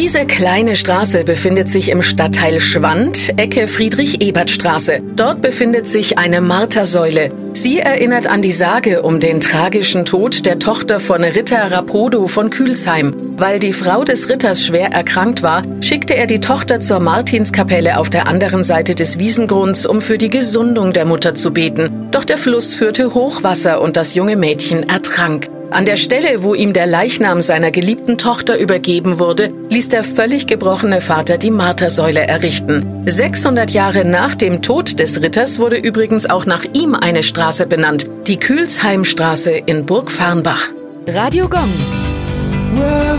Diese kleine Straße befindet sich im Stadtteil Schwand, Ecke Friedrich-Ebert-Straße. Dort befindet sich eine Martersäule. Sie erinnert an die Sage um den tragischen Tod der Tochter von Ritter Rapodo von Kühlsheim. Weil die Frau des Ritters schwer erkrankt war, schickte er die Tochter zur Martinskapelle auf der anderen Seite des Wiesengrunds, um für die Gesundung der Mutter zu beten. Doch der Fluss führte Hochwasser und das junge Mädchen ertrank. An der Stelle, wo ihm der Leichnam seiner geliebten Tochter übergeben wurde, ließ der völlig gebrochene Vater die Martersäule errichten. 600 Jahre nach dem Tod des Ritters wurde übrigens auch nach ihm eine Straße benannt, die Kühlsheimstraße in Burg Farnbach. Radio Gong. Well,